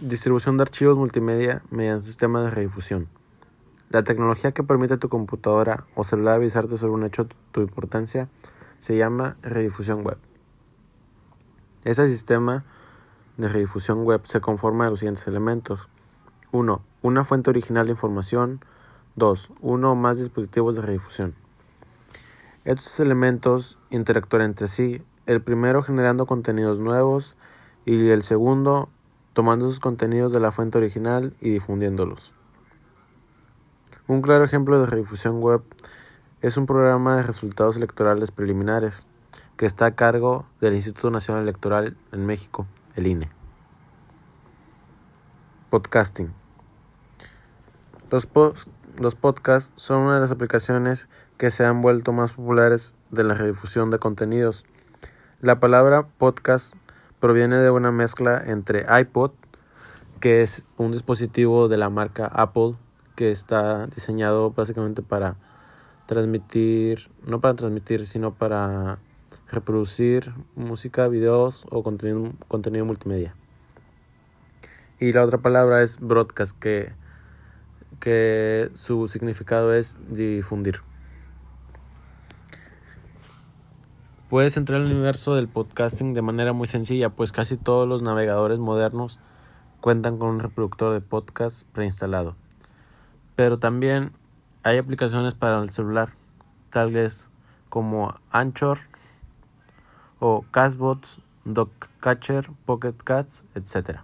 Distribución de archivos multimedia mediante un sistema de redifusión. La tecnología que permite a tu computadora o celular avisarte sobre un hecho de tu importancia se llama redifusión web. Ese sistema de redifusión web se conforma de los siguientes elementos. 1. Una fuente original de información. 2. Uno o más dispositivos de redifusión. Estos elementos interactúan entre sí, el primero generando contenidos nuevos y el segundo tomando sus contenidos de la fuente original y difundiéndolos. Un claro ejemplo de redifusión web es un programa de resultados electorales preliminares que está a cargo del Instituto Nacional Electoral en México, el INE. Podcasting. Los, podcasts son una de las aplicaciones que se han vuelto más populares de la redifusión de contenidos. La palabra podcast proviene de una mezcla entre iPod, que es un dispositivo de la marca Apple que está diseñado básicamente para transmitir, no para transmitir, sino para reproducir música, videos o contenido, contenido multimedia. Y la otra palabra es broadcast, que, que su significado es difundir. Puedes entrar al universo del podcasting de manera muy sencilla, pues casi todos los navegadores modernos cuentan con un reproductor de podcast preinstalado. Pero también hay aplicaciones para el celular, tales como Anchor o Castbots, Dogcatcher, Pocket Cats, etc.